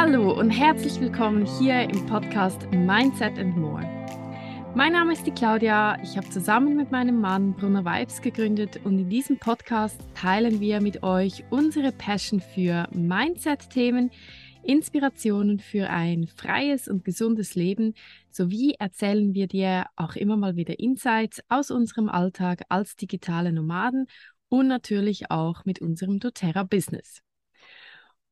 Hallo und herzlich willkommen hier im Podcast Mindset and More. Mein Name ist die Claudia. Ich habe zusammen mit meinem Mann Brunner Vibes gegründet und in diesem Podcast teilen wir mit euch unsere Passion für Mindset-Themen, Inspirationen für ein freies und gesundes Leben sowie erzählen wir dir auch immer mal wieder Insights aus unserem Alltag als digitale Nomaden und natürlich auch mit unserem doTERRA-Business.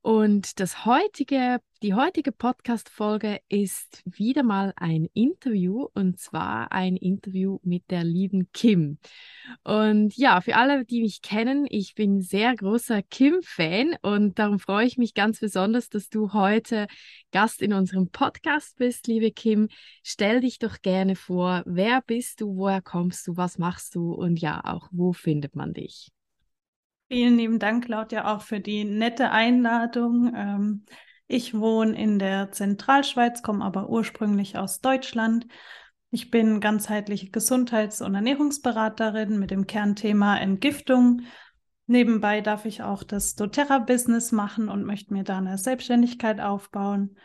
Und das heutige, die heutige Podcast-Folge ist wieder mal ein Interview und zwar ein Interview mit der lieben Kim. Und ja, für alle, die mich kennen, ich bin sehr großer Kim-Fan und darum freue ich mich ganz besonders, dass du heute Gast in unserem Podcast bist, liebe Kim. Stell dich doch gerne vor, wer bist du, woher kommst du, was machst du und ja, auch wo findet man dich? Vielen lieben Dank, Claudia, auch für die nette Einladung. Ähm, ich wohne in der Zentralschweiz, komme aber ursprünglich aus Deutschland. Ich bin ganzheitliche Gesundheits- und Ernährungsberaterin mit dem Kernthema Entgiftung. Nebenbei darf ich auch das doTERRA-Business machen und möchte mir da eine Selbstständigkeit aufbauen.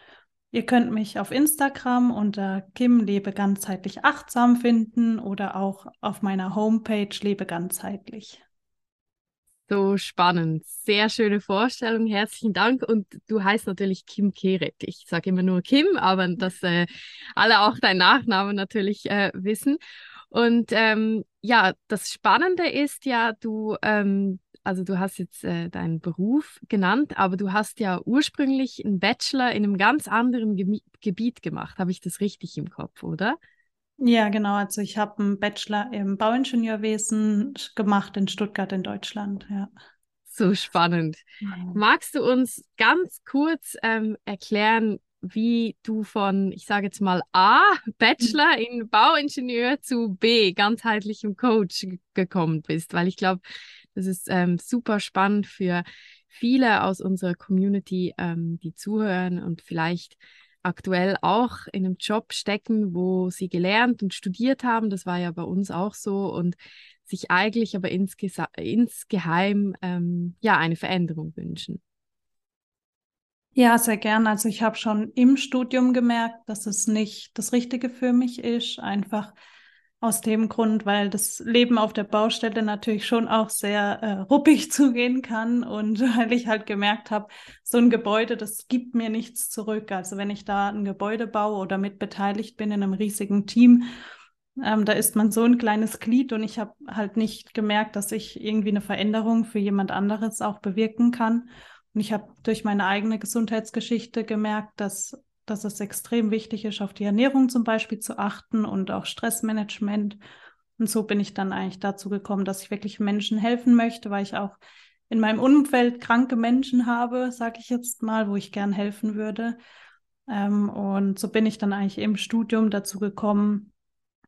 Ihr könnt mich auf Instagram unter Kim Lebe ganzheitlich achtsam finden oder auch auf meiner Homepage Lebe ganzheitlich. So spannend. Sehr schöne Vorstellung. Herzlichen Dank. Und du heißt natürlich Kim Keret. Ich sage immer nur Kim, aber dass äh, alle auch deinen Nachnamen natürlich äh, wissen. Und ähm, ja, das Spannende ist ja, du, ähm, also du hast jetzt äh, deinen Beruf genannt, aber du hast ja ursprünglich einen Bachelor in einem ganz anderen Ge Gebiet gemacht. Habe ich das richtig im Kopf, oder? Ja, genau. Also ich habe einen Bachelor im Bauingenieurwesen gemacht in Stuttgart in Deutschland. Ja. So spannend. Mhm. Magst du uns ganz kurz ähm, erklären, wie du von, ich sage jetzt mal A, Bachelor in Bauingenieur zu B, ganzheitlichem Coach gekommen bist? Weil ich glaube, das ist ähm, super spannend für viele aus unserer Community, ähm, die zuhören und vielleicht aktuell auch in einem Job stecken, wo sie gelernt und studiert haben. Das war ja bei uns auch so und sich eigentlich aber insge insgeheim ähm, ja eine Veränderung wünschen. Ja, sehr gern. Also ich habe schon im Studium gemerkt, dass es nicht das Richtige für mich ist. Einfach aus dem Grund, weil das Leben auf der Baustelle natürlich schon auch sehr äh, ruppig zugehen kann und weil ich halt gemerkt habe, so ein Gebäude, das gibt mir nichts zurück. Also wenn ich da ein Gebäude baue oder mit beteiligt bin in einem riesigen Team, ähm, da ist man so ein kleines Glied und ich habe halt nicht gemerkt, dass ich irgendwie eine Veränderung für jemand anderes auch bewirken kann. Und ich habe durch meine eigene Gesundheitsgeschichte gemerkt, dass dass es extrem wichtig ist, auf die Ernährung zum Beispiel zu achten und auch Stressmanagement. Und so bin ich dann eigentlich dazu gekommen, dass ich wirklich Menschen helfen möchte, weil ich auch in meinem Umfeld kranke Menschen habe, sage ich jetzt mal, wo ich gern helfen würde. Ähm, und so bin ich dann eigentlich im Studium dazu gekommen,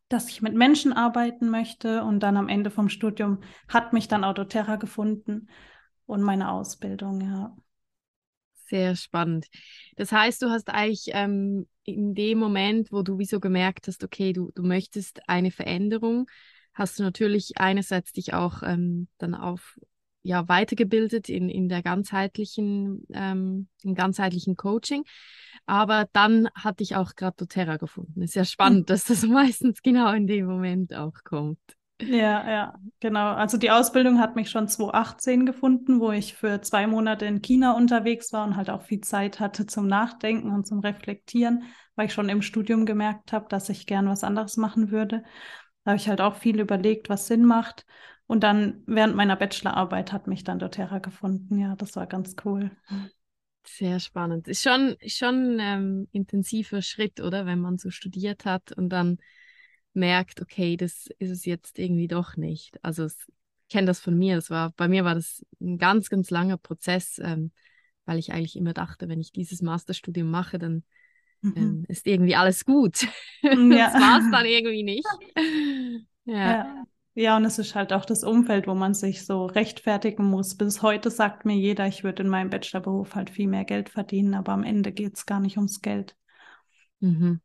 dass ich mit Menschen arbeiten möchte. Und dann am Ende vom Studium hat mich dann Autoterra gefunden und meine Ausbildung, ja. Sehr spannend. Das heißt, du hast eigentlich ähm, in dem Moment, wo du wieso gemerkt hast, okay, du, du möchtest eine Veränderung, hast du natürlich einerseits dich auch ähm, dann auf ja, weitergebildet in, in der ganzheitlichen, ähm, im ganzheitlichen Coaching. Aber dann hatte ich auch gerade doTERRA gefunden. Ist ja spannend, dass das meistens genau in dem Moment auch kommt. Ja, ja, genau. Also die Ausbildung hat mich schon 2018 gefunden, wo ich für zwei Monate in China unterwegs war und halt auch viel Zeit hatte zum Nachdenken und zum Reflektieren, weil ich schon im Studium gemerkt habe, dass ich gern was anderes machen würde. Da habe ich halt auch viel überlegt, was Sinn macht. Und dann während meiner Bachelorarbeit hat mich dann doTERRA gefunden. Ja, das war ganz cool. Sehr spannend. Ist schon, schon ein ähm, intensiver Schritt, oder? Wenn man so studiert hat und dann merkt, okay, das ist es jetzt irgendwie doch nicht. Also ich kenne das von mir. Das war, bei mir war das ein ganz, ganz langer Prozess, ähm, weil ich eigentlich immer dachte, wenn ich dieses Masterstudium mache, dann mhm. ähm, ist irgendwie alles gut. Mm, ja. das war es dann irgendwie nicht. ja. ja. Ja, und es ist halt auch das Umfeld, wo man sich so rechtfertigen muss. Bis heute sagt mir jeder, ich würde in meinem Bachelorberuf halt viel mehr Geld verdienen, aber am Ende geht es gar nicht ums Geld. Mhm.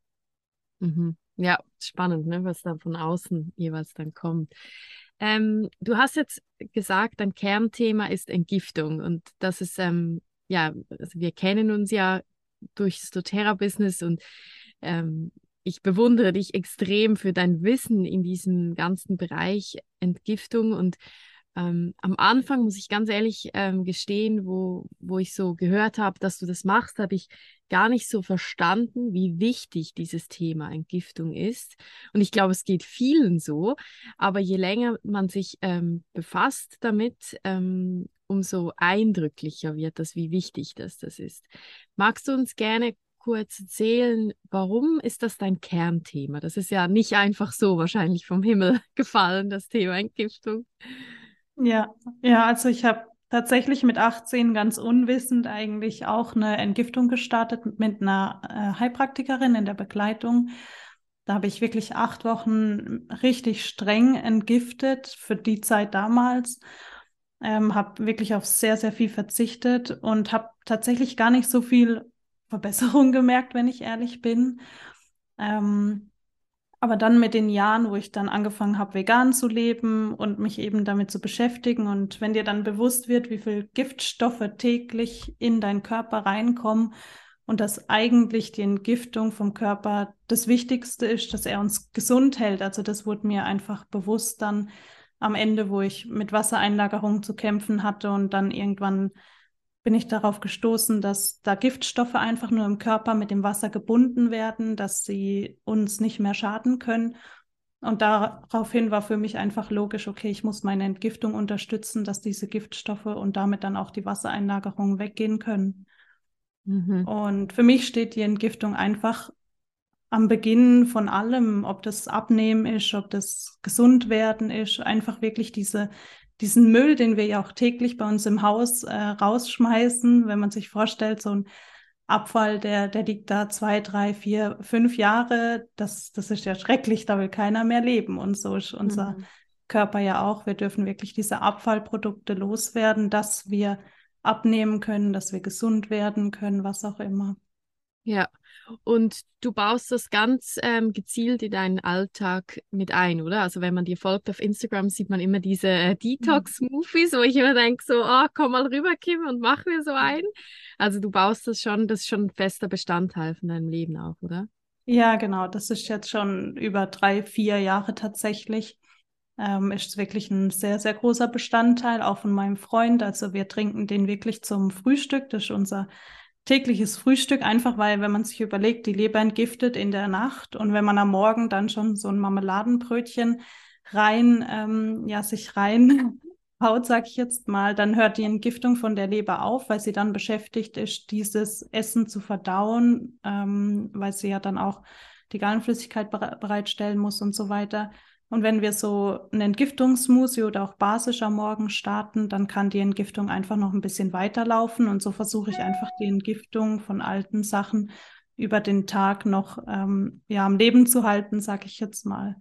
Mhm. Ja, spannend, ne, was dann von außen jeweils dann kommt. Ähm, du hast jetzt gesagt, dein Kernthema ist Entgiftung und das ist, ähm, ja, also wir kennen uns ja durchs doTERRA-Business und ähm, ich bewundere dich extrem für dein Wissen in diesem ganzen Bereich Entgiftung und ähm, am Anfang muss ich ganz ehrlich ähm, gestehen, wo, wo ich so gehört habe, dass du das machst, habe ich gar nicht so verstanden, wie wichtig dieses Thema Entgiftung ist. Und ich glaube, es geht vielen so. Aber je länger man sich ähm, befasst damit, ähm, umso eindrücklicher wird das, wie wichtig das, das ist. Magst du uns gerne kurz erzählen, warum ist das dein Kernthema? Das ist ja nicht einfach so wahrscheinlich vom Himmel gefallen, das Thema Entgiftung. Ja, ja, also ich habe tatsächlich mit 18 ganz unwissend eigentlich auch eine Entgiftung gestartet mit einer äh, Heilpraktikerin in der Begleitung. Da habe ich wirklich acht Wochen richtig streng entgiftet für die Zeit damals. Ähm, habe wirklich auf sehr, sehr viel verzichtet und habe tatsächlich gar nicht so viel Verbesserung gemerkt, wenn ich ehrlich bin. Ähm, aber dann mit den Jahren, wo ich dann angefangen habe, vegan zu leben und mich eben damit zu beschäftigen und wenn dir dann bewusst wird, wie viel Giftstoffe täglich in deinen Körper reinkommen und dass eigentlich die Entgiftung vom Körper das Wichtigste ist, dass er uns gesund hält. Also das wurde mir einfach bewusst dann am Ende, wo ich mit Wassereinlagerung zu kämpfen hatte und dann irgendwann bin ich darauf gestoßen, dass da Giftstoffe einfach nur im Körper mit dem Wasser gebunden werden, dass sie uns nicht mehr schaden können. Und daraufhin war für mich einfach logisch, okay, ich muss meine Entgiftung unterstützen, dass diese Giftstoffe und damit dann auch die Wassereinlagerungen weggehen können. Mhm. Und für mich steht die Entgiftung einfach am Beginn von allem, ob das Abnehmen ist, ob das gesund werden ist, einfach wirklich diese diesen Müll, den wir ja auch täglich bei uns im Haus äh, rausschmeißen, wenn man sich vorstellt, so ein Abfall, der, der liegt da zwei, drei, vier, fünf Jahre, das, das ist ja schrecklich, da will keiner mehr leben. Und so ist unser mhm. Körper ja auch. Wir dürfen wirklich diese Abfallprodukte loswerden, dass wir abnehmen können, dass wir gesund werden können, was auch immer. Ja, und du baust das ganz ähm, gezielt in deinen Alltag mit ein, oder? Also wenn man dir folgt auf Instagram, sieht man immer diese äh, Detox-Movies, wo ich immer denke, so, oh, komm mal rüber, Kim, und mach mir so ein. Also du baust das schon, das ist schon ein fester Bestandteil von deinem Leben auch, oder? Ja, genau. Das ist jetzt schon über drei, vier Jahre tatsächlich. Ähm, ist wirklich ein sehr, sehr großer Bestandteil, auch von meinem Freund. Also wir trinken den wirklich zum Frühstück. Das ist unser tägliches Frühstück, einfach weil, wenn man sich überlegt, die Leber entgiftet in der Nacht und wenn man am Morgen dann schon so ein Marmeladenbrötchen rein, ähm, ja, sich rein haut, sag ich jetzt mal, dann hört die Entgiftung von der Leber auf, weil sie dann beschäftigt ist, dieses Essen zu verdauen, ähm, weil sie ja dann auch die Gallenflüssigkeit bereitstellen muss und so weiter. Und wenn wir so einen Entgiftungsmuse oder auch basisch am Morgen starten, dann kann die Entgiftung einfach noch ein bisschen weiterlaufen. Und so versuche ich einfach die Entgiftung von alten Sachen über den Tag noch ähm, ja, am Leben zu halten, sage ich jetzt mal.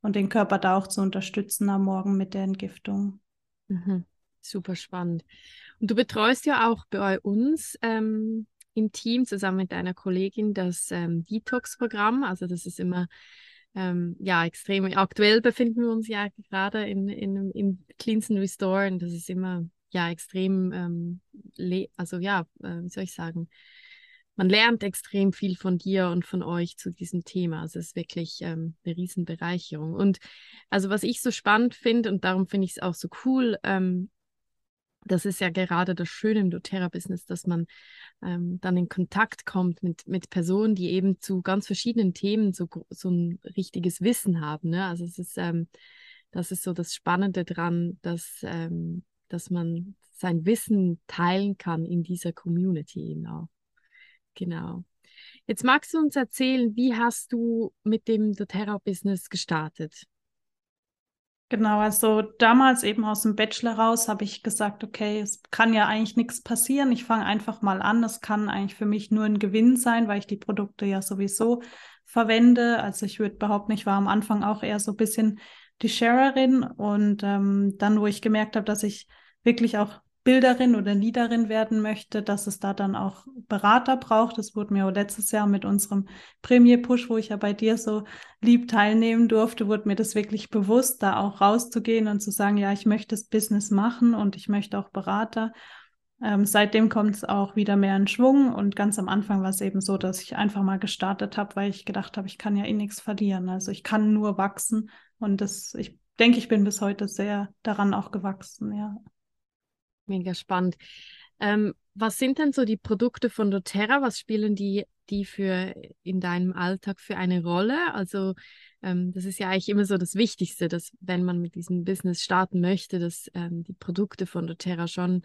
Und den Körper da auch zu unterstützen am Morgen mit der Entgiftung. Mhm. Super spannend. Und du betreust ja auch bei uns ähm, im Team zusammen mit deiner Kollegin das ähm, Detox-Programm. Also das ist immer ähm, ja, extrem aktuell befinden wir uns ja gerade in, in, in Cleansen Restore und das ist immer ja extrem, ähm, also ja, äh, wie soll ich sagen, man lernt extrem viel von dir und von euch zu diesem Thema. Also es ist wirklich ähm, eine Riesenbereicherung. Und also was ich so spannend finde und darum finde ich es auch so cool, ähm, das ist ja gerade das Schöne im doTERRA-Business, dass man ähm, dann in Kontakt kommt mit, mit Personen, die eben zu ganz verschiedenen Themen so, so ein richtiges Wissen haben. Ne? Also es ist, ähm, das ist so das Spannende dran, dass, ähm, dass man sein Wissen teilen kann in dieser Community eben auch. Genau. Jetzt magst du uns erzählen, wie hast du mit dem doTERRA-Business gestartet? Genau, also damals eben aus dem Bachelor raus habe ich gesagt, okay, es kann ja eigentlich nichts passieren. Ich fange einfach mal an. Es kann eigentlich für mich nur ein Gewinn sein, weil ich die Produkte ja sowieso verwende. Also ich würde behaupten, ich war am Anfang auch eher so ein bisschen die Sharerin und ähm, dann, wo ich gemerkt habe, dass ich wirklich auch Bilderin oder Leaderin werden möchte, dass es da dann auch Berater braucht. Das wurde mir auch letztes Jahr mit unserem Premier Push, wo ich ja bei dir so lieb teilnehmen durfte, wurde mir das wirklich bewusst, da auch rauszugehen und zu sagen, ja, ich möchte das Business machen und ich möchte auch Berater. ähm, seitdem kommt es auch wieder mehr in Schwung und ganz am Anfang war es eben so, dass ich einfach mal gestartet habe, weil ich gedacht habe, ich kann ja eh nichts verlieren. Also ich kann nur wachsen und das, ich denke, ich bin bis heute sehr daran auch gewachsen, ja. Mega spannend. Ähm, was sind denn so die Produkte von doTERRA? Was spielen die, die für in deinem Alltag für eine Rolle? Also ähm, das ist ja eigentlich immer so das Wichtigste, dass wenn man mit diesem Business starten möchte, dass ähm, die Produkte von doTERRA schon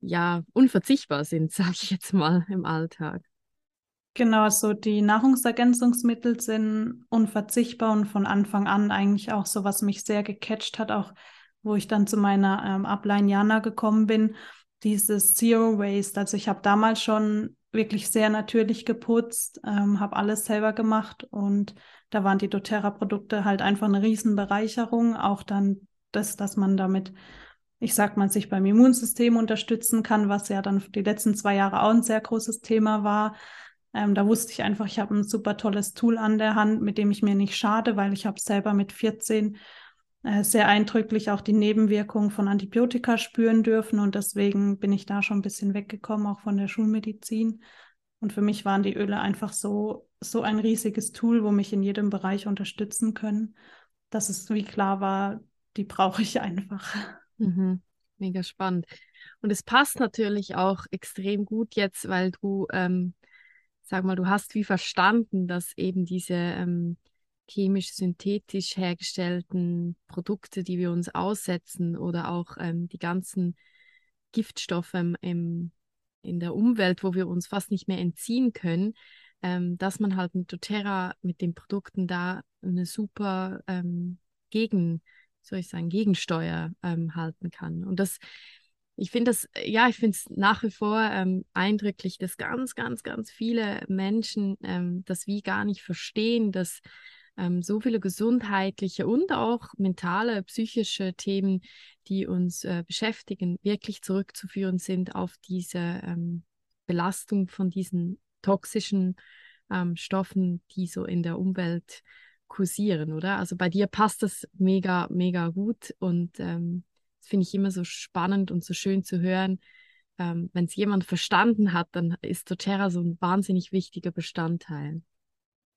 ja unverzichtbar sind, sage ich jetzt mal im Alltag. Genau, so die Nahrungsergänzungsmittel sind unverzichtbar und von Anfang an eigentlich auch so, was mich sehr gecatcht hat, auch wo ich dann zu meiner ähm, Upline Jana gekommen bin, dieses Zero Waste. Also ich habe damals schon wirklich sehr natürlich geputzt, ähm, habe alles selber gemacht und da waren die doTERRA-Produkte halt einfach eine Riesenbereicherung. Auch dann das, dass man damit ich sag mal, sich beim Immunsystem unterstützen kann, was ja dann die letzten zwei Jahre auch ein sehr großes Thema war. Ähm, da wusste ich einfach, ich habe ein super tolles Tool an der Hand, mit dem ich mir nicht schade, weil ich habe selber mit 14 äh, sehr eindrücklich auch die Nebenwirkungen von Antibiotika spüren dürfen und deswegen bin ich da schon ein bisschen weggekommen, auch von der Schulmedizin. Und für mich waren die Öle einfach so, so ein riesiges Tool, wo mich in jedem Bereich unterstützen können, dass es wie klar war, die brauche ich einfach. Mhm. Mega spannend. Und es passt natürlich auch extrem gut jetzt, weil du, ähm, sag mal, du hast wie verstanden, dass eben diese ähm, chemisch-synthetisch hergestellten Produkte, die wir uns aussetzen oder auch ähm, die ganzen Giftstoffe im, im, in der Umwelt, wo wir uns fast nicht mehr entziehen können, ähm, dass man halt mit doTERRA, mit den Produkten da eine super ähm, Gegen- soll ich sagen, Gegensteuer ähm, halten kann. Und das, ich finde das, ja, ich finde es nach wie vor ähm, eindrücklich, dass ganz, ganz, ganz viele Menschen ähm, das wie gar nicht verstehen, dass ähm, so viele gesundheitliche und auch mentale, psychische Themen, die uns äh, beschäftigen, wirklich zurückzuführen sind auf diese ähm, Belastung von diesen toxischen ähm, Stoffen, die so in der Umwelt kursieren, oder? Also bei dir passt das mega, mega gut und ähm, das finde ich immer so spannend und so schön zu hören. Ähm, Wenn es jemand verstanden hat, dann ist doTERRA so ein wahnsinnig wichtiger Bestandteil.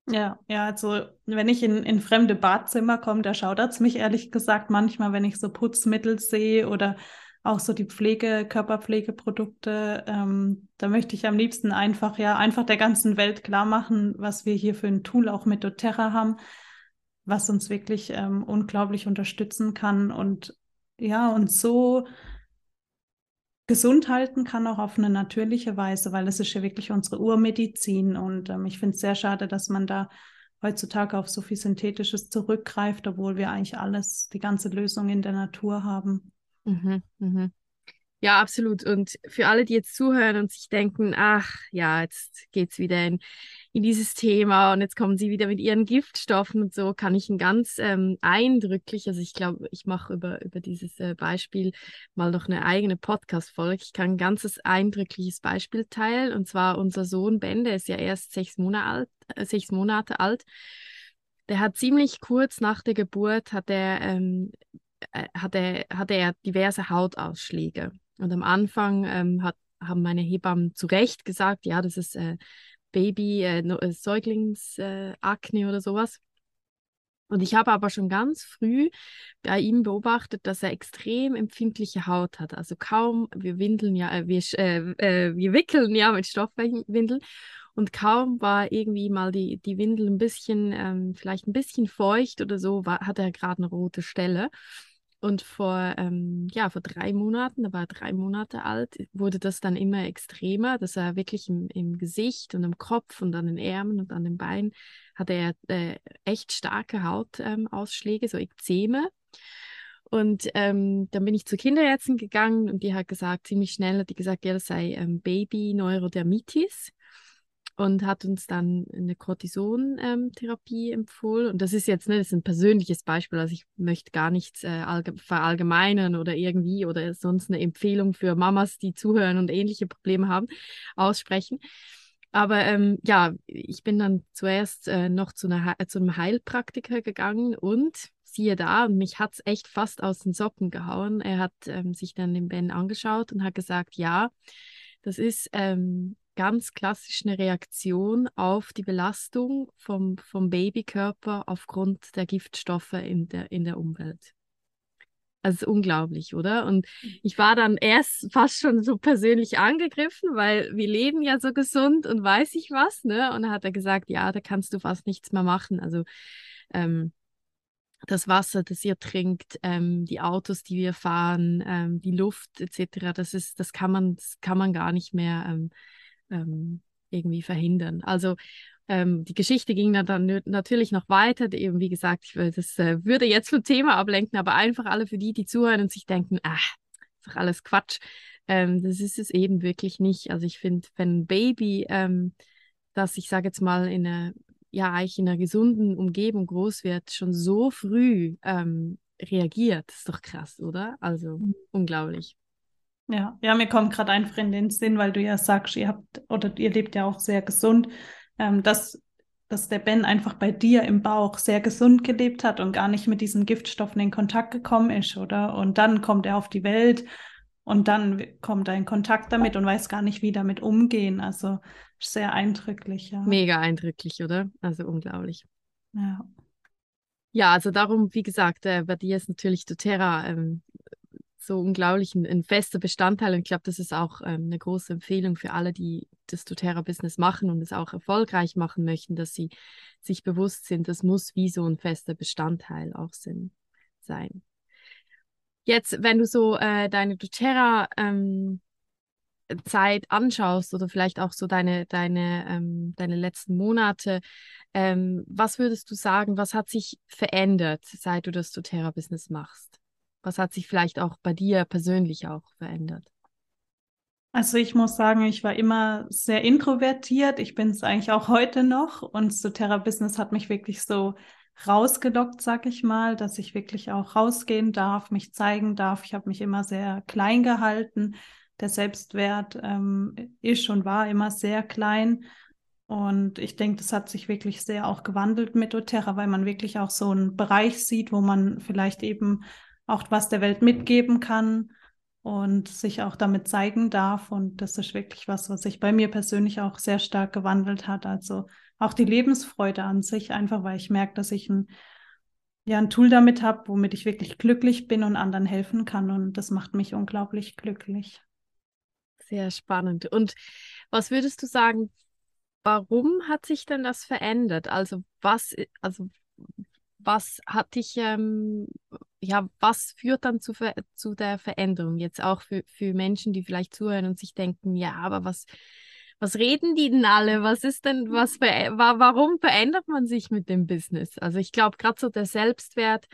Ja, ja, also wenn ich in, in fremde Badzimmer komme, da schaudert es mich ehrlich gesagt manchmal, wenn ich so Putzmittel sehe oder auch so die Pflege, Körperpflegeprodukte. Ähm, da möchte ich am liebsten einfach, ja, einfach der ganzen Welt klar machen, was wir hier für ein Tool auch mit doTERRA haben, was uns wirklich ähm, unglaublich unterstützen kann und ja, uns so gesund halten kann, auch auf eine natürliche Weise, weil es ist ja wirklich unsere Urmedizin. Und ähm, ich finde es sehr schade, dass man da heutzutage auf so viel Synthetisches zurückgreift, obwohl wir eigentlich alles, die ganze Lösung in der Natur haben. Mhm, mhm. Ja, absolut. Und für alle, die jetzt zuhören und sich denken, ach ja, jetzt geht es wieder in, in dieses Thema und jetzt kommen sie wieder mit ihren Giftstoffen und so, kann ich ein ganz ähm, eindrücklich, also ich glaube, ich mache über, über dieses äh, Beispiel mal noch eine eigene Podcast-Folge. Ich kann ein ganzes eindrückliches Beispiel teilen. Und zwar unser Sohn Ben, der ist ja erst sechs Monate alt, äh, sechs Monate alt. Der hat ziemlich kurz nach der Geburt hat er ähm, äh, hatte, hatte er diverse Hautausschläge. Und am Anfang ähm, hat, haben meine Hebammen zu Recht gesagt, ja, das ist äh, Baby, äh, äh Säuglingsakne äh, oder sowas. Und ich habe aber schon ganz früh bei ihm beobachtet, dass er extrem empfindliche Haut hat. Also kaum, wir windeln ja, äh, wir, äh, wir wickeln ja mit Stoffwindeln und kaum war irgendwie mal die, die Windel ein bisschen, ähm, vielleicht ein bisschen feucht oder so, war, hat er gerade eine rote Stelle. Und vor, ähm, ja, vor drei Monaten, da war er drei Monate alt, wurde das dann immer extremer, dass er wirklich im, im Gesicht und im Kopf und an den Ärmeln und an den Beinen hatte er äh, echt starke Hautausschläge, ähm, so Ekzeme. Und ähm, dann bin ich zur Kinderärztin gegangen und die hat gesagt, ziemlich schnell hat die gesagt, ja, das sei ähm, Baby-Neurodermitis und hat uns dann eine Cortison-Therapie ähm, empfohlen. Und das ist jetzt ne, das ist ein persönliches Beispiel, also ich möchte gar nichts äh, verallgemeinern oder irgendwie oder sonst eine Empfehlung für Mamas, die zuhören und ähnliche Probleme haben, aussprechen. Aber ähm, ja, ich bin dann zuerst äh, noch zu, einer, zu einem Heilpraktiker gegangen und siehe da, und mich hat es echt fast aus den Socken gehauen. Er hat ähm, sich dann den Ben angeschaut und hat gesagt, ja, das ist ähm, ganz klassisch eine Reaktion auf die Belastung vom, vom Babykörper aufgrund der Giftstoffe in der, in der Umwelt. Also unglaublich, oder? Und ich war dann erst fast schon so persönlich angegriffen, weil wir leben ja so gesund und weiß ich was, ne? Und dann hat er gesagt, ja, da kannst du fast nichts mehr machen. Also ähm, das Wasser, das ihr trinkt, ähm, die Autos, die wir fahren, ähm, die Luft etc., das ist, das kann man, das kann man gar nicht mehr ähm, irgendwie verhindern. Also ähm, die Geschichte ging dann natürlich noch weiter. Eben, wie gesagt, ich, das äh, würde jetzt vom Thema ablenken, aber einfach alle für die, die zuhören und sich denken, ach, ist doch alles Quatsch. Ähm, das ist es eben wirklich nicht. Also ich finde, wenn ein Baby, ähm, das ich sage jetzt mal in einer, ja, eigentlich in einer gesunden Umgebung groß wird, schon so früh ähm, reagiert, ist doch krass, oder? Also mhm. unglaublich. Ja, ja, mir kommt gerade einfach in den Sinn, weil du ja sagst, ihr habt oder ihr lebt ja auch sehr gesund ähm, dass, dass der Ben einfach bei dir im Bauch sehr gesund gelebt hat und gar nicht mit diesen Giftstoffen in Kontakt gekommen ist, oder? Und dann kommt er auf die Welt und dann kommt er in Kontakt damit und weiß gar nicht, wie damit umgehen. Also sehr eindrücklich, ja. Mega eindrücklich, oder? Also unglaublich. Ja. Ja, also darum, wie gesagt, äh, bei dir ist natürlich doTERRA ähm, so unglaublich ein, ein, fester Bestandteil. Und ich glaube, das ist auch ähm, eine große Empfehlung für alle, die das doTERRA-Business machen und es auch erfolgreich machen möchten, dass sie sich bewusst sind, das muss wie so ein fester Bestandteil auch sind, sein. Jetzt, wenn du so äh, deine doTERRA ähm, Zeit anschaust oder vielleicht auch so deine, deine, ähm, deine letzten Monate, ähm, was würdest du sagen, was hat sich verändert, seit du das doTERRA-Business machst? Was hat sich vielleicht auch bei dir persönlich auch verändert? Also ich muss sagen, ich war immer sehr introvertiert. Ich bin es eigentlich auch heute noch. Und so Terra Business hat mich wirklich so rausgelockt, sag ich mal, dass ich wirklich auch rausgehen darf, mich zeigen darf. Ich habe mich immer sehr klein gehalten. Der Selbstwert ähm, ist und war immer sehr klein. Und ich denke, das hat sich wirklich sehr auch gewandelt mit doTERRA, weil man wirklich auch so einen Bereich sieht, wo man vielleicht eben auch was der Welt mitgeben kann und sich auch damit zeigen darf. Und das ist wirklich was, was sich bei mir persönlich auch sehr stark gewandelt hat. Also auch die Lebensfreude an sich, einfach weil ich merke, dass ich ein, ja, ein Tool damit habe, womit ich wirklich glücklich bin und anderen helfen kann. Und das macht mich unglaublich glücklich. Sehr spannend. Und was würdest du sagen, warum hat sich denn das verändert? Also was, also was hat dich ähm, ja, was führt dann zu, zu der Veränderung? Jetzt auch für, für Menschen, die vielleicht zuhören und sich denken, ja, aber was, was reden die denn alle? Was ist denn, was warum verändert man sich mit dem Business? Also ich glaube, gerade so der Selbstwert,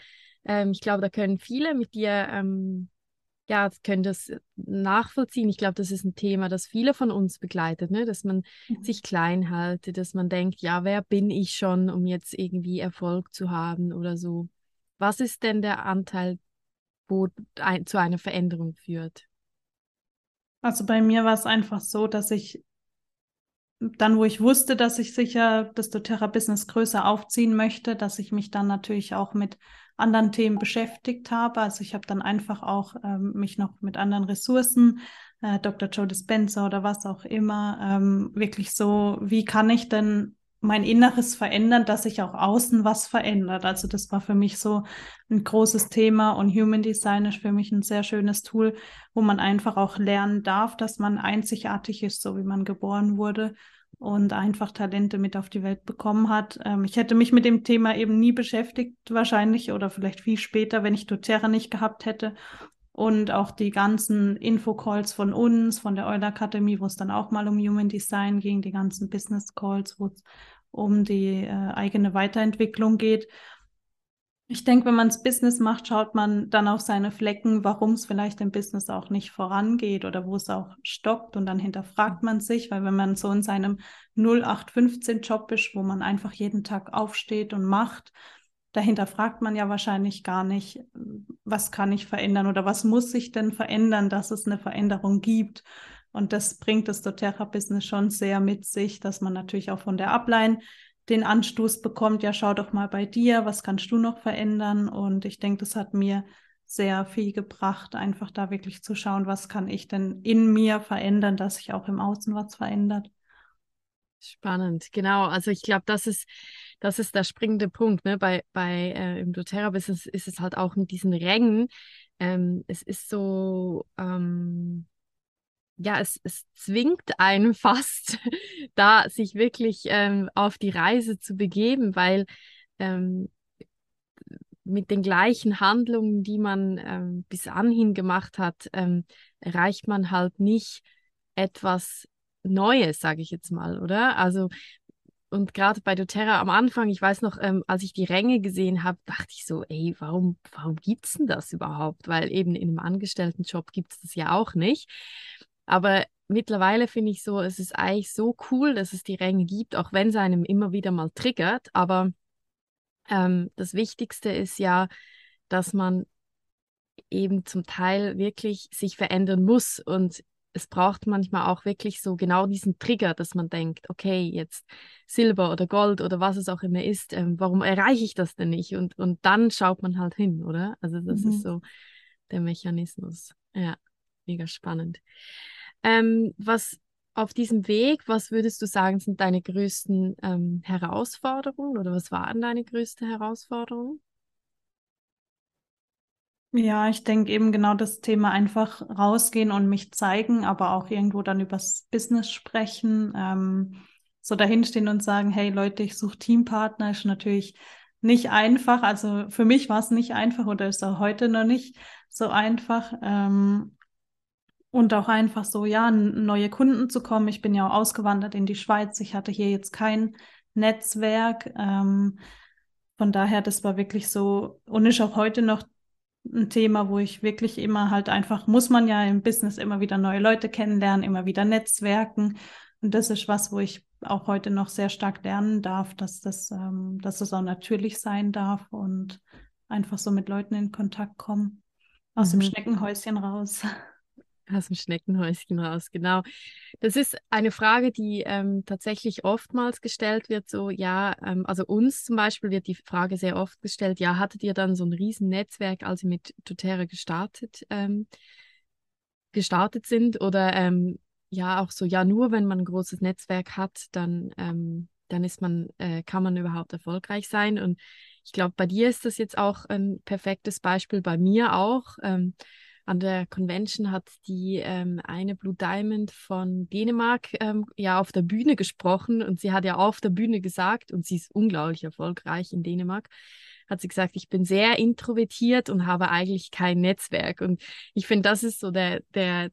ähm, ich glaube, da können viele mit dir, ähm, ja, können das nachvollziehen. Ich glaube, das ist ein Thema, das viele von uns begleitet, ne? dass man mhm. sich klein halte, dass man denkt, ja, wer bin ich schon, um jetzt irgendwie Erfolg zu haben oder so. Was ist denn der Anteil, wo ein, zu einer Veränderung führt? Also bei mir war es einfach so, dass ich dann, wo ich wusste, dass ich sicher das doTERRA-Business größer aufziehen möchte, dass ich mich dann natürlich auch mit anderen Themen beschäftigt habe. Also ich habe dann einfach auch ähm, mich noch mit anderen Ressourcen, äh, Dr. Joe Dispenza oder was auch immer, ähm, wirklich so, wie kann ich denn mein Inneres verändern, dass sich auch außen was verändert. Also das war für mich so ein großes Thema und Human Design ist für mich ein sehr schönes Tool, wo man einfach auch lernen darf, dass man einzigartig ist, so wie man geboren wurde und einfach Talente mit auf die Welt bekommen hat. Ähm, ich hätte mich mit dem Thema eben nie beschäftigt, wahrscheinlich oder vielleicht viel später, wenn ich doTERRA nicht gehabt hätte. Und auch die ganzen Infocalls von uns, von der Euler Akademie, wo es dann auch mal um Human Design ging, die ganzen Business Calls, wo es um die äh, eigene Weiterentwicklung geht. Ich denke, wenn man das Business macht, schaut man dann auf seine Flecken, warum es vielleicht im Business auch nicht vorangeht oder wo es auch stockt und dann hinterfragt man sich, weil wenn man so in seinem 0815 Job ist, wo man einfach jeden Tag aufsteht und macht, dahinter fragt man ja wahrscheinlich gar nicht, was kann ich verändern oder was muss sich denn verändern, dass es eine Veränderung gibt. Und das bringt das doTERRA-Business schon sehr mit sich, dass man natürlich auch von der Upline den Anstoß bekommt, ja, schau doch mal bei dir, was kannst du noch verändern? Und ich denke, das hat mir sehr viel gebracht, einfach da wirklich zu schauen, was kann ich denn in mir verändern, dass sich auch im Außen was verändert. Spannend, genau. Also ich glaube, das ist, das ist der springende Punkt. Ne? Bei, bei äh, im doTERRA-Business ist es halt auch mit diesen Rängen. Ähm, es ist so, ähm, ja, es, es zwingt einen fast, da sich wirklich ähm, auf die Reise zu begeben, weil ähm, mit den gleichen Handlungen, die man ähm, bis anhin gemacht hat, ähm, erreicht man halt nicht etwas Neues, sage ich jetzt mal, oder? Also und gerade bei doTERRA am Anfang, ich weiß noch, ähm, als ich die Ränge gesehen habe, dachte ich so, ey, warum, warum gibt es denn das überhaupt? Weil eben in einem Angestelltenjob gibt es das ja auch nicht. Aber mittlerweile finde ich so, es ist eigentlich so cool, dass es die Ränge gibt, auch wenn es einem immer wieder mal triggert. Aber ähm, das Wichtigste ist ja, dass man eben zum Teil wirklich sich verändern muss und es braucht manchmal auch wirklich so genau diesen Trigger, dass man denkt, okay, jetzt Silber oder Gold oder was es auch immer ist, ähm, warum erreiche ich das denn nicht? Und, und dann schaut man halt hin, oder? Also das mhm. ist so der Mechanismus. Ja, mega spannend. Ähm, was auf diesem Weg, was würdest du sagen, sind deine größten ähm, Herausforderungen oder was waren deine größte Herausforderungen? Ja, ich denke eben genau das Thema einfach rausgehen und mich zeigen, aber auch irgendwo dann übers Business sprechen, ähm, so dahinstehen und sagen, hey Leute, ich suche Teampartner, ist natürlich nicht einfach. Also für mich war es nicht einfach oder ist auch heute noch nicht so einfach. Ähm, und auch einfach so, ja, neue Kunden zu kommen. Ich bin ja auch ausgewandert in die Schweiz. Ich hatte hier jetzt kein Netzwerk. Ähm, von daher, das war wirklich so und ist auch heute noch ein Thema, wo ich wirklich immer halt einfach, muss man ja im Business immer wieder neue Leute kennenlernen, immer wieder Netzwerken. Und das ist was, wo ich auch heute noch sehr stark lernen darf, dass das, ähm, dass das auch natürlich sein darf und einfach so mit Leuten in Kontakt kommen. Aus mhm. dem Schneckenhäuschen raus. Aus dem Schneckenhäuschen raus, genau. Das ist eine Frage, die ähm, tatsächlich oftmals gestellt wird. So, ja, ähm, also uns zum Beispiel wird die Frage sehr oft gestellt, ja, hattet ihr dann so ein Riesennetzwerk, als ihr mit doTERRA gestartet, ähm, gestartet sind? Oder ähm, ja, auch so, ja, nur wenn man ein großes Netzwerk hat, dann, ähm, dann ist man, äh, kann man überhaupt erfolgreich sein. Und ich glaube, bei dir ist das jetzt auch ein perfektes Beispiel, bei mir auch. An der Convention hat die ähm, eine Blue Diamond von Dänemark ähm, ja auf der Bühne gesprochen und sie hat ja auf der Bühne gesagt, und sie ist unglaublich erfolgreich in Dänemark, hat sie gesagt, ich bin sehr introvertiert und habe eigentlich kein Netzwerk. Und ich finde, das ist so der, der,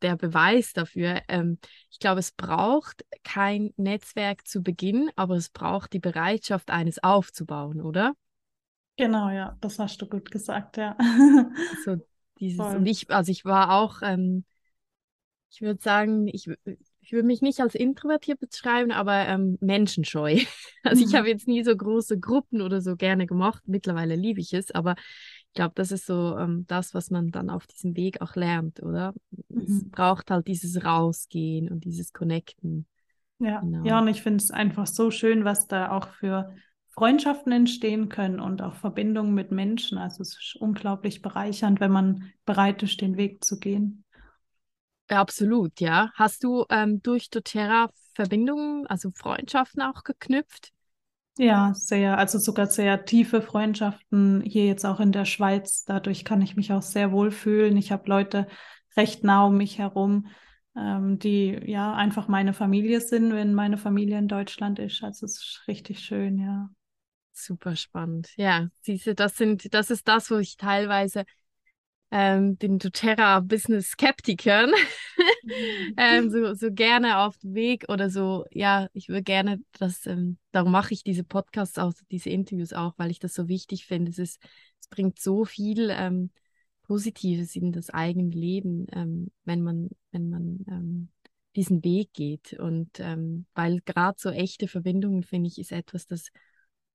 der Beweis dafür. Ähm, ich glaube, es braucht kein Netzwerk zu Beginn, aber es braucht die Bereitschaft, eines aufzubauen, oder? Genau, ja, das hast du gut gesagt, ja. so dieses, und ich, also ich war auch, ähm, ich würde sagen, ich, ich würde mich nicht als introvertiert beschreiben, aber ähm, menschenscheu. Also mhm. ich habe jetzt nie so große Gruppen oder so gerne gemacht. Mittlerweile liebe ich es, aber ich glaube, das ist so ähm, das, was man dann auf diesem Weg auch lernt, oder? Mhm. Es braucht halt dieses Rausgehen und dieses Connecten. Ja, genau. ja, und ich finde es einfach so schön, was da auch für Freundschaften entstehen können und auch Verbindungen mit Menschen. Also es ist unglaublich bereichernd, wenn man bereit ist, den Weg zu gehen. Absolut, ja. Hast du ähm, durch doTERRA Verbindungen, also Freundschaften auch geknüpft? Ja, sehr, also sogar sehr tiefe Freundschaften hier jetzt auch in der Schweiz. Dadurch kann ich mich auch sehr wohl fühlen. Ich habe Leute recht nah um mich herum, ähm, die ja einfach meine Familie sind, wenn meine Familie in Deutschland ist. Also es ist richtig schön, ja. Super spannend. Ja, siehste, das sind, das ist das, wo ich teilweise ähm, den doTERRA-Business-Skeptikern ähm, so, so gerne auf den Weg oder so, ja, ich würde gerne, dass, ähm, darum mache ich diese Podcasts auch, diese Interviews auch, weil ich das so wichtig finde. Es ist, es bringt so viel ähm, Positives in das eigene Leben, ähm, wenn man, wenn man ähm, diesen Weg geht. Und weil gerade so echte Verbindungen, finde ich, ist etwas, das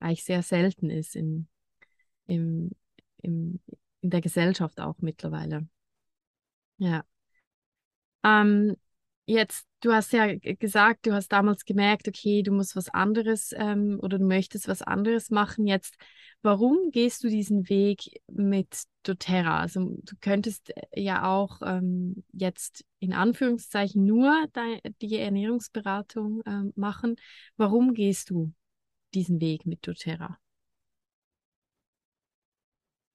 eigentlich sehr selten ist in, im, im, in der Gesellschaft auch mittlerweile. Ja. Ähm, Jetzt, du hast ja gesagt, du hast damals gemerkt, okay, du musst was anderes ähm, oder du möchtest was anderes machen. Jetzt, warum gehst du diesen Weg mit doTERRA? Also du könntest äh, ja auch ähm, jetzt in Anführungszeichen nur die Ernährungsberatung ähm, machen. Warum gehst du diesen Weg mit doTERRA?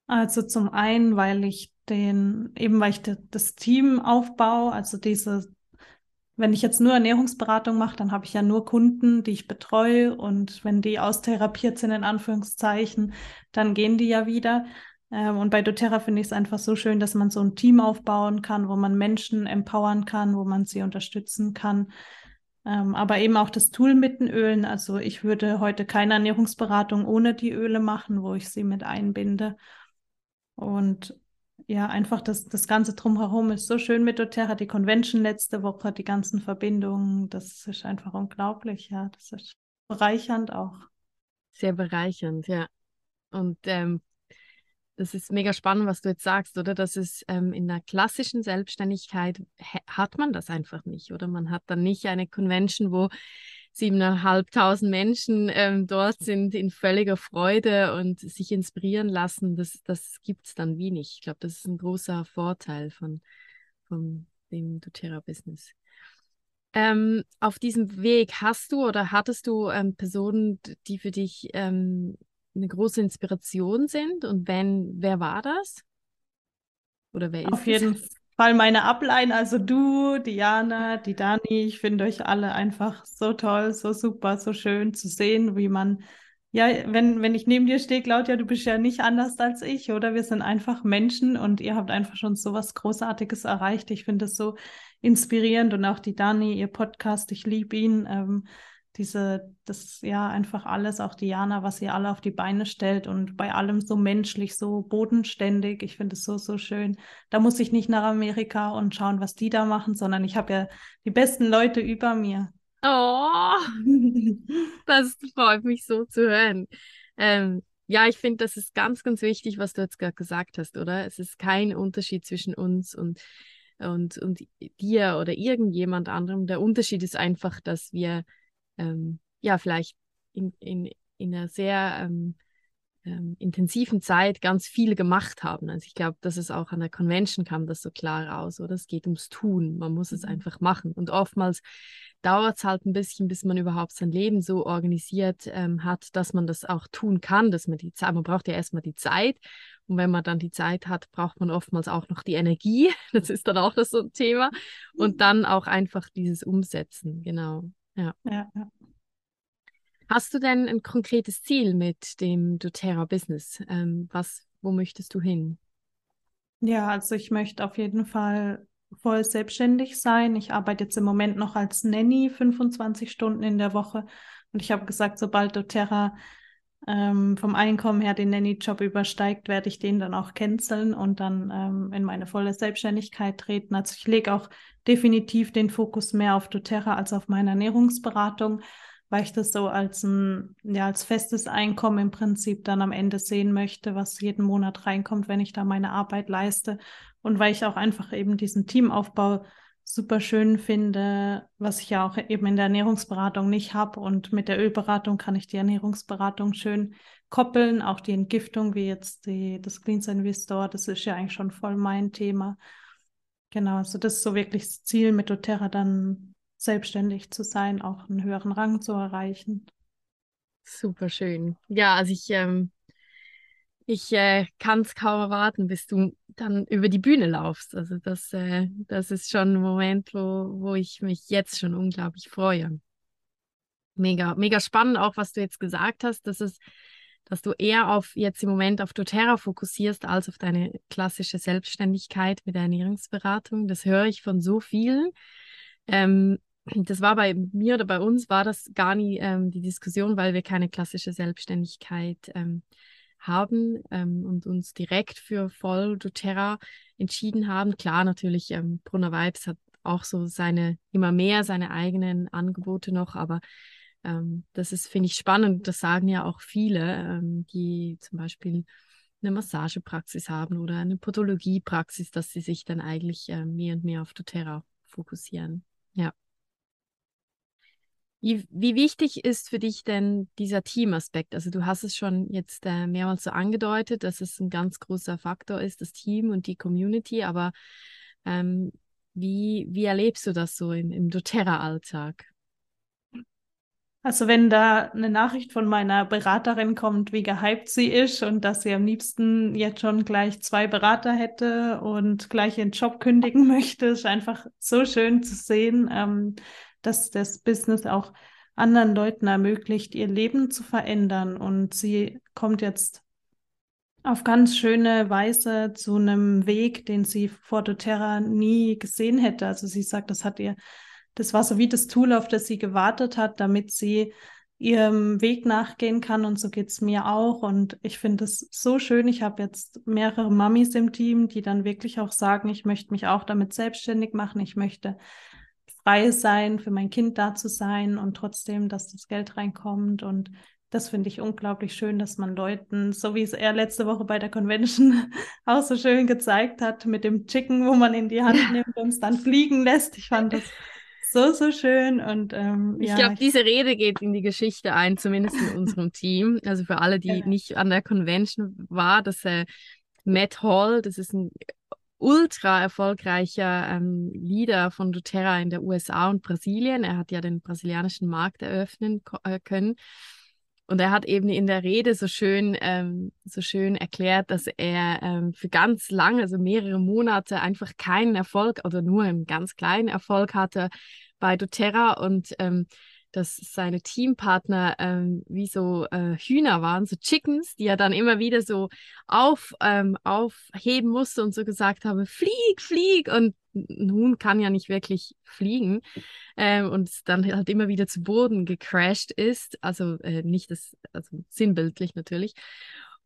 Also zum einen, weil ich den, eben weil ich das Team aufbaue, also diese wenn ich jetzt nur Ernährungsberatung mache, dann habe ich ja nur Kunden, die ich betreue. Und wenn die austherapiert sind, in Anführungszeichen, dann gehen die ja wieder. Ähm, und bei doTERRA finde ich es einfach so schön, dass man so ein Team aufbauen kann, wo man Menschen empowern kann, wo man sie unterstützen kann. Ähm, aber eben auch das Tool mit den Ölen. Also ich würde heute keine Ernährungsberatung ohne die Öle machen, wo ich sie mit einbinde. Und ja, einfach das, das Ganze drumherum ist so schön mit doTERRA, die Convention letzte Woche, die ganzen Verbindungen, das ist einfach unglaublich, ja, das ist bereichernd auch. Sehr bereichernd, ja. Und ähm, das ist mega spannend, was du jetzt sagst, oder? Das ist ähm, in der klassischen Selbstständigkeit hat man das einfach nicht, oder? Man hat dann nicht eine Convention, wo siebeneinhalbtausend Menschen ähm, dort sind in völliger Freude und sich inspirieren lassen, das, das gibt es dann wenig. Ich glaube, das ist ein großer Vorteil von, von dem doTERRA-Business. Ähm, auf diesem Weg hast du oder hattest du ähm, Personen, die für dich ähm, eine große Inspiration sind? Und wenn, wer war das? Oder wer ist Auf jeden das? Fall meine Ablein, also du, Diana, die Dani, ich finde euch alle einfach so toll, so super, so schön zu sehen, wie man, ja, wenn, wenn ich neben dir stehe, Claudia, du bist ja nicht anders als ich, oder? Wir sind einfach Menschen und ihr habt einfach schon so was Großartiges erreicht. Ich finde es so inspirierend und auch die Dani, ihr Podcast, ich liebe ihn. Ähm, diese, das ja einfach alles, auch Diana, was ihr alle auf die Beine stellt und bei allem so menschlich, so bodenständig. Ich finde es so, so schön. Da muss ich nicht nach Amerika und schauen, was die da machen, sondern ich habe ja die besten Leute über mir. Oh, das freut mich so zu hören. Ähm, ja, ich finde, das ist ganz, ganz wichtig, was du jetzt gerade gesagt hast, oder? Es ist kein Unterschied zwischen uns und, und, und dir oder irgendjemand anderem. Der Unterschied ist einfach, dass wir ähm, ja, vielleicht in, in, in einer sehr ähm, ähm, intensiven Zeit ganz viel gemacht haben. Also ich glaube, dass es auch an der Convention kam das so klar raus, oder? Es geht ums Tun, man muss es mhm. einfach machen. Und oftmals dauert es halt ein bisschen, bis man überhaupt sein Leben so organisiert ähm, hat, dass man das auch tun kann, dass man die Zeit, man braucht ja erstmal die Zeit. Und wenn man dann die Zeit hat, braucht man oftmals auch noch die Energie. Das ist dann auch das so ein Thema. Und mhm. dann auch einfach dieses Umsetzen, genau. Ja. ja. Hast du denn ein konkretes Ziel mit dem doTERRA-Business? Ähm, was, wo möchtest du hin? Ja, also ich möchte auf jeden Fall voll selbstständig sein. Ich arbeite jetzt im Moment noch als Nanny 25 Stunden in der Woche. Und ich habe gesagt, sobald doTERRA ähm, vom Einkommen her den Nanny-Job übersteigt, werde ich den dann auch canceln und dann ähm, in meine volle Selbstständigkeit treten. Also ich lege auch definitiv den Fokus mehr auf doTERRA als auf meine Ernährungsberatung, weil ich das so als ein, ja, als festes Einkommen im Prinzip dann am Ende sehen möchte, was jeden Monat reinkommt, wenn ich da meine Arbeit leiste. Und weil ich auch einfach eben diesen Teamaufbau super schön finde, was ich ja auch eben in der Ernährungsberatung nicht habe. Und mit der Ölberatung kann ich die Ernährungsberatung schön koppeln. Auch die Entgiftung, wie jetzt die, das Clean Investor, das ist ja eigentlich schon voll mein Thema. Genau, also das ist so wirklich das Ziel, mit doTERRA dann selbstständig zu sein, auch einen höheren Rang zu erreichen. Super schön. Ja, also ich ähm, ich äh, kann es kaum erwarten, bis du dann über die Bühne laufst. Also das, äh, das ist schon ein Moment, wo, wo ich mich jetzt schon unglaublich freue. Mega, mega spannend auch, was du jetzt gesagt hast, dass es, dass du eher auf jetzt im Moment auf doTERRA fokussierst als auf deine klassische Selbstständigkeit mit der Ernährungsberatung. Das höre ich von so vielen. Ähm, das war bei mir oder bei uns war das gar nie ähm, die Diskussion, weil wir keine klassische Selbstständigkeit ähm, haben ähm, und uns direkt für voll doTERRA entschieden haben. Klar, natürlich, ähm, Brunner Vibes hat auch so seine, immer mehr seine eigenen Angebote noch, aber ähm, das ist, finde ich, spannend. Das sagen ja auch viele, ähm, die zum Beispiel eine Massagepraxis haben oder eine Podologiepraxis, dass sie sich dann eigentlich äh, mehr und mehr auf doTERRA fokussieren. Ja. Wie, wie wichtig ist für dich denn dieser Teamaspekt? Also du hast es schon jetzt äh, mehrmals so angedeutet, dass es ein ganz großer Faktor ist, das Team und die Community, aber ähm, wie, wie erlebst du das so im, im doTERRA-Alltag? Also wenn da eine Nachricht von meiner Beraterin kommt, wie gehypt sie ist und dass sie am liebsten jetzt schon gleich zwei Berater hätte und gleich ihren Job kündigen möchte, ist einfach so schön zu sehen, ähm, dass das Business auch anderen Leuten ermöglicht, ihr Leben zu verändern. Und sie kommt jetzt auf ganz schöne Weise zu einem Weg, den sie vor doTERRA nie gesehen hätte. Also sie sagt, das hat ihr das war so wie das Tool, auf das sie gewartet hat, damit sie ihrem Weg nachgehen kann. Und so geht es mir auch. Und ich finde es so schön. Ich habe jetzt mehrere Mamis im Team, die dann wirklich auch sagen, ich möchte mich auch damit selbstständig machen. Ich möchte frei sein, für mein Kind da zu sein und trotzdem, dass das Geld reinkommt. Und das finde ich unglaublich schön, dass man Leuten, so wie es er letzte Woche bei der Convention auch so schön gezeigt hat, mit dem Chicken, wo man in die Hand nimmt und es dann fliegen lässt. Ich fand das so, so schön. Und ähm, ich ja, glaube, diese Rede geht in die Geschichte ein, zumindest in unserem Team. Also für alle, die ja. nicht an der Convention war, dass äh, Matt Hall, das ist ein ultra erfolgreicher ähm, Leader von doTERRA in der USA und Brasilien. Er hat ja den brasilianischen Markt eröffnen äh, können. Und er hat eben in der Rede so schön, ähm, so schön erklärt, dass er ähm, für ganz lange, also mehrere Monate, einfach keinen Erfolg oder nur einen ganz kleinen Erfolg hatte bei doTERRA und ähm, dass seine Teampartner ähm, wie so äh, Hühner waren, so Chickens, die er dann immer wieder so auf, ähm, aufheben musste und so gesagt habe, flieg, flieg. Und ein Huhn kann ja nicht wirklich fliegen ähm, und dann halt immer wieder zu Boden gecrashed ist. Also äh, nicht das, also sinnbildlich natürlich.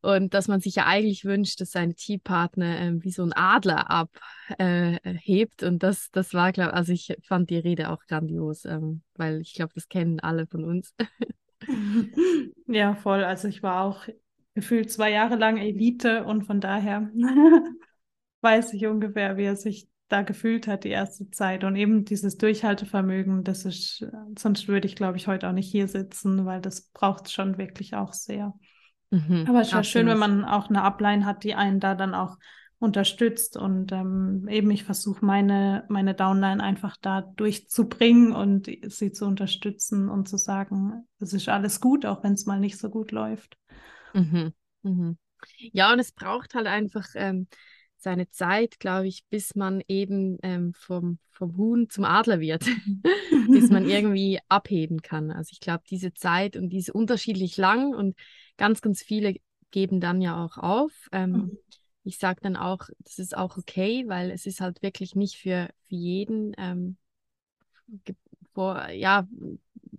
Und dass man sich ja eigentlich wünscht, dass seine Teampartner äh, wie so ein Adler abhebt. Äh, und das, das war, glaube also ich fand die Rede auch grandios, ähm, weil ich glaube, das kennen alle von uns. ja, voll. Also ich war auch gefühlt zwei Jahre lang Elite und von daher weiß ich ungefähr, wie er sich da gefühlt hat die erste Zeit. Und eben dieses Durchhaltevermögen, das ist, sonst würde ich, glaube ich, heute auch nicht hier sitzen, weil das braucht es schon wirklich auch sehr. Mhm, Aber es ist ja schön, wenn man auch eine Upline hat, die einen da dann auch unterstützt. Und ähm, eben, ich versuche meine, meine Downline einfach da durchzubringen und sie zu unterstützen und zu sagen, es ist alles gut, auch wenn es mal nicht so gut läuft. Mhm. Mhm. Ja, und es braucht halt einfach ähm, seine Zeit, glaube ich, bis man eben ähm, vom, vom Huhn zum Adler wird, bis man irgendwie abheben kann. Also ich glaube, diese Zeit und die ist unterschiedlich lang und ganz, ganz viele geben dann ja auch auf. Ähm, mhm. Ich sage dann auch, das ist auch okay, weil es ist halt wirklich nicht für, für jeden ähm, vor, ja,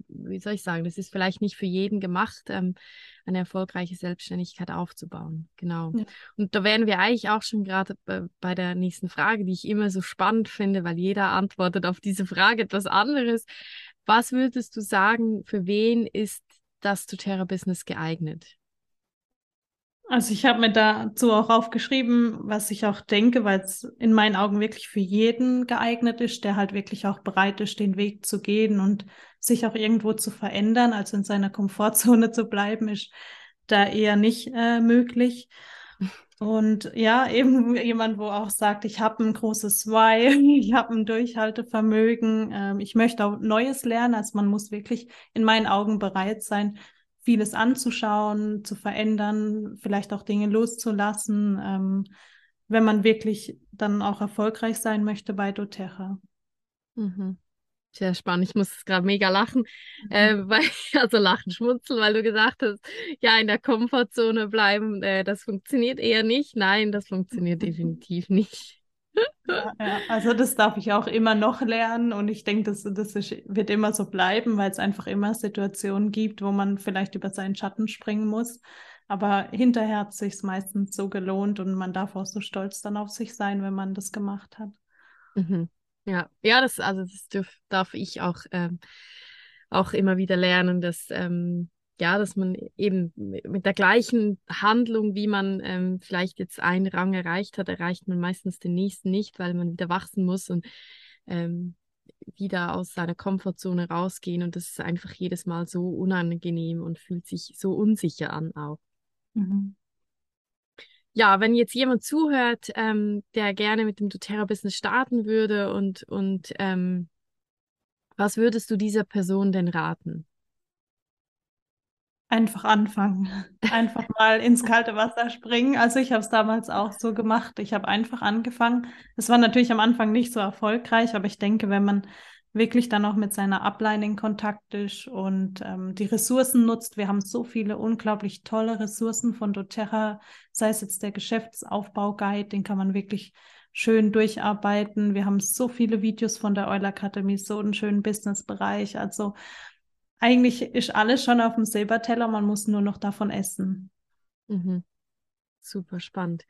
wie soll ich sagen, das ist vielleicht nicht für jeden gemacht, ähm, eine erfolgreiche Selbstständigkeit aufzubauen. Genau. Ja. Und da wären wir eigentlich auch schon gerade bei der nächsten Frage, die ich immer so spannend finde, weil jeder antwortet auf diese Frage etwas anderes. Was würdest du sagen, für wen ist das doTERRA-Business geeignet? Also ich habe mir dazu auch aufgeschrieben, was ich auch denke, weil es in meinen Augen wirklich für jeden geeignet ist, der halt wirklich auch bereit ist, den Weg zu gehen und sich auch irgendwo zu verändern, also in seiner Komfortzone zu bleiben, ist da eher nicht äh, möglich. Und ja, eben jemand, wo auch sagt, ich habe ein großes Why, ich habe ein Durchhaltevermögen, ähm, ich möchte auch Neues lernen. Also man muss wirklich in meinen Augen bereit sein, vieles anzuschauen, zu verändern, vielleicht auch Dinge loszulassen, ähm, wenn man wirklich dann auch erfolgreich sein möchte bei doTERRA. Mhm. Sehr spannend. Ich muss gerade mega lachen, mhm. äh, weil, also lachen, schmunzeln, weil du gesagt hast, ja, in der Komfortzone bleiben, äh, das funktioniert eher nicht. Nein, das funktioniert definitiv nicht. Ja, ja, also das darf ich auch immer noch lernen und ich denke, das, das ist, wird immer so bleiben, weil es einfach immer Situationen gibt, wo man vielleicht über seinen Schatten springen muss. Aber hinterher hat es sich meistens so gelohnt und man darf auch so stolz dann auf sich sein, wenn man das gemacht hat. Mhm. Ja, ja, das, also das dürf, darf ich auch, ähm, auch immer wieder lernen, dass ähm, ja, dass man eben mit der gleichen Handlung, wie man ähm, vielleicht jetzt einen Rang erreicht hat, erreicht man meistens den nächsten nicht, weil man wieder wachsen muss und ähm, wieder aus seiner Komfortzone rausgehen und das ist einfach jedes Mal so unangenehm und fühlt sich so unsicher an auch. Mhm. Ja, wenn jetzt jemand zuhört, ähm, der gerne mit dem doTERRA-Business starten würde und, und ähm, was würdest du dieser Person denn raten? Einfach anfangen. Einfach mal ins kalte Wasser springen. Also ich habe es damals auch so gemacht. Ich habe einfach angefangen. Es war natürlich am Anfang nicht so erfolgreich, aber ich denke, wenn man wirklich dann auch mit seiner Upline in Kontakt ist und ähm, die Ressourcen nutzt. Wir haben so viele unglaublich tolle Ressourcen von doTERRA, sei es jetzt der Geschäftsaufbau-Guide, den kann man wirklich schön durcharbeiten. Wir haben so viele Videos von der Euler Academy, so einen schönen Business-Bereich. Also eigentlich ist alles schon auf dem Silberteller, man muss nur noch davon essen. Mhm. Super spannend.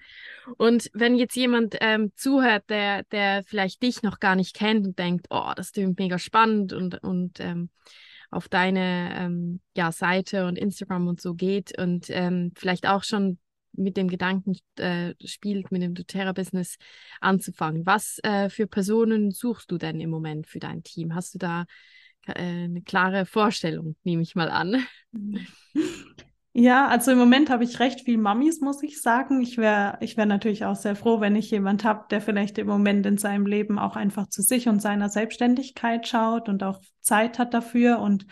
Und wenn jetzt jemand ähm, zuhört, der, der vielleicht dich noch gar nicht kennt und denkt, oh, das klingt mega spannend und, und ähm, auf deine ähm, ja, Seite und Instagram und so geht und ähm, vielleicht auch schon mit dem Gedanken äh, spielt, mit dem doTERRA-Business anzufangen. Was äh, für Personen suchst du denn im Moment für dein Team? Hast du da äh, eine klare Vorstellung, nehme ich mal an? Ja, also im Moment habe ich recht viel Mamis, muss ich sagen. Ich wäre ich wär natürlich auch sehr froh, wenn ich jemand habe, der vielleicht im Moment in seinem Leben auch einfach zu sich und seiner Selbstständigkeit schaut und auch Zeit hat dafür und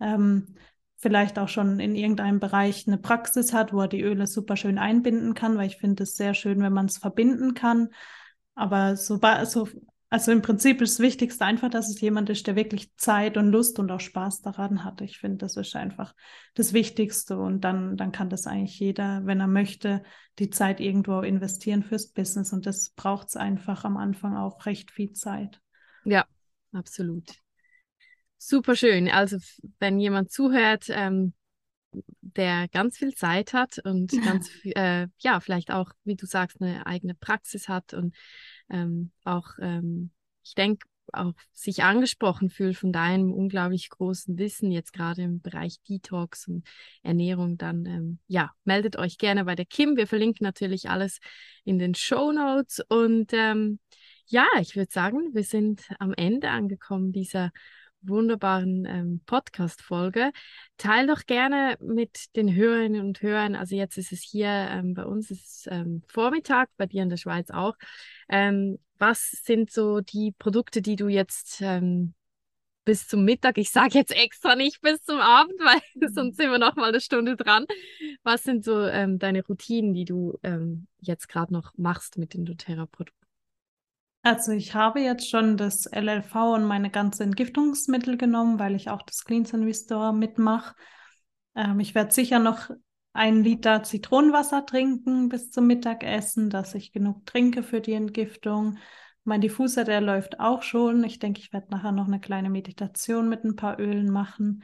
ähm, vielleicht auch schon in irgendeinem Bereich eine Praxis hat, wo er die Öle super schön einbinden kann, weil ich finde es sehr schön, wenn man es verbinden kann. Aber so, so also im Prinzip ist das Wichtigste einfach, dass es jemand ist, der wirklich Zeit und Lust und auch Spaß daran hat. Ich finde, das ist einfach das Wichtigste. Und dann, dann kann das eigentlich jeder, wenn er möchte, die Zeit irgendwo investieren fürs Business. Und das braucht es einfach am Anfang auch recht viel Zeit. Ja, absolut. Super schön. Also wenn jemand zuhört, ähm, der ganz viel Zeit hat und ganz äh, ja vielleicht auch, wie du sagst, eine eigene Praxis hat und ähm, auch, ähm, ich denke, auch sich angesprochen fühlt von deinem unglaublich großen Wissen, jetzt gerade im Bereich Detox und Ernährung, dann ähm, ja, meldet euch gerne bei der Kim. Wir verlinken natürlich alles in den Show Notes. Und ähm, ja, ich würde sagen, wir sind am Ende angekommen dieser wunderbaren ähm, Podcast-Folge. Teil doch gerne mit den Hörerinnen und Hörern. Also jetzt ist es hier ähm, bei uns ist ähm, Vormittag, bei dir in der Schweiz auch. Ähm, was sind so die Produkte, die du jetzt ähm, bis zum Mittag, ich sage jetzt extra nicht bis zum Abend, weil mhm. sonst sind wir noch mal eine Stunde dran. Was sind so ähm, deine Routinen, die du jetzt gerade noch machst mit den doTERRA-Produkten? Also ich habe jetzt schon das LLV und meine ganzen Entgiftungsmittel genommen, weil ich auch das Clean and Restore mitmache. Ähm, ich werde sicher noch ein Liter Zitronenwasser trinken bis zum Mittagessen, dass ich genug trinke für die Entgiftung. Mein Diffuser, der läuft auch schon. Ich denke, ich werde nachher noch eine kleine Meditation mit ein paar Ölen machen.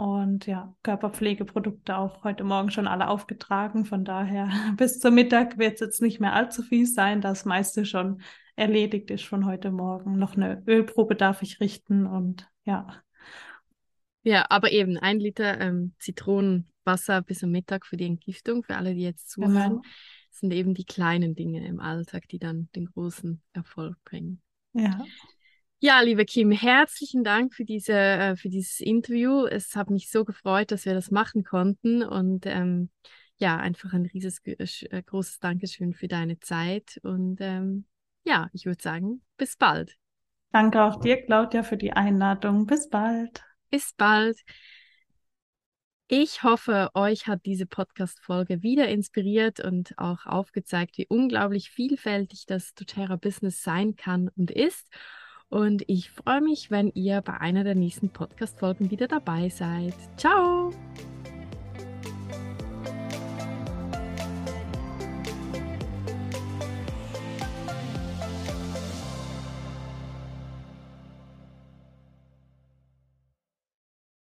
Und ja, Körperpflegeprodukte auch heute Morgen schon alle aufgetragen. Von daher bis zum Mittag wird es jetzt nicht mehr allzu viel sein. Das meiste schon erledigt ist von heute Morgen. Noch eine Ölprobe darf ich richten und ja. Ja, aber eben ein Liter ähm, Zitronenwasser bis am Mittag für die Entgiftung, für alle, die jetzt zuhören, genau. sind eben die kleinen Dinge im Alltag, die dann den großen Erfolg bringen. Ja. Ja, liebe Kim, herzlichen Dank für, diese, äh, für dieses Interview. Es hat mich so gefreut, dass wir das machen konnten und ähm, ja, einfach ein rieses, äh, großes Dankeschön für deine Zeit und ähm, ja, ich würde sagen, bis bald. Danke auch dir, Claudia, für die Einladung. Bis bald. Bis bald. Ich hoffe, euch hat diese Podcast-Folge wieder inspiriert und auch aufgezeigt, wie unglaublich vielfältig das doTERRA-Business sein kann und ist. Und ich freue mich, wenn ihr bei einer der nächsten Podcast-Folgen wieder dabei seid. Ciao!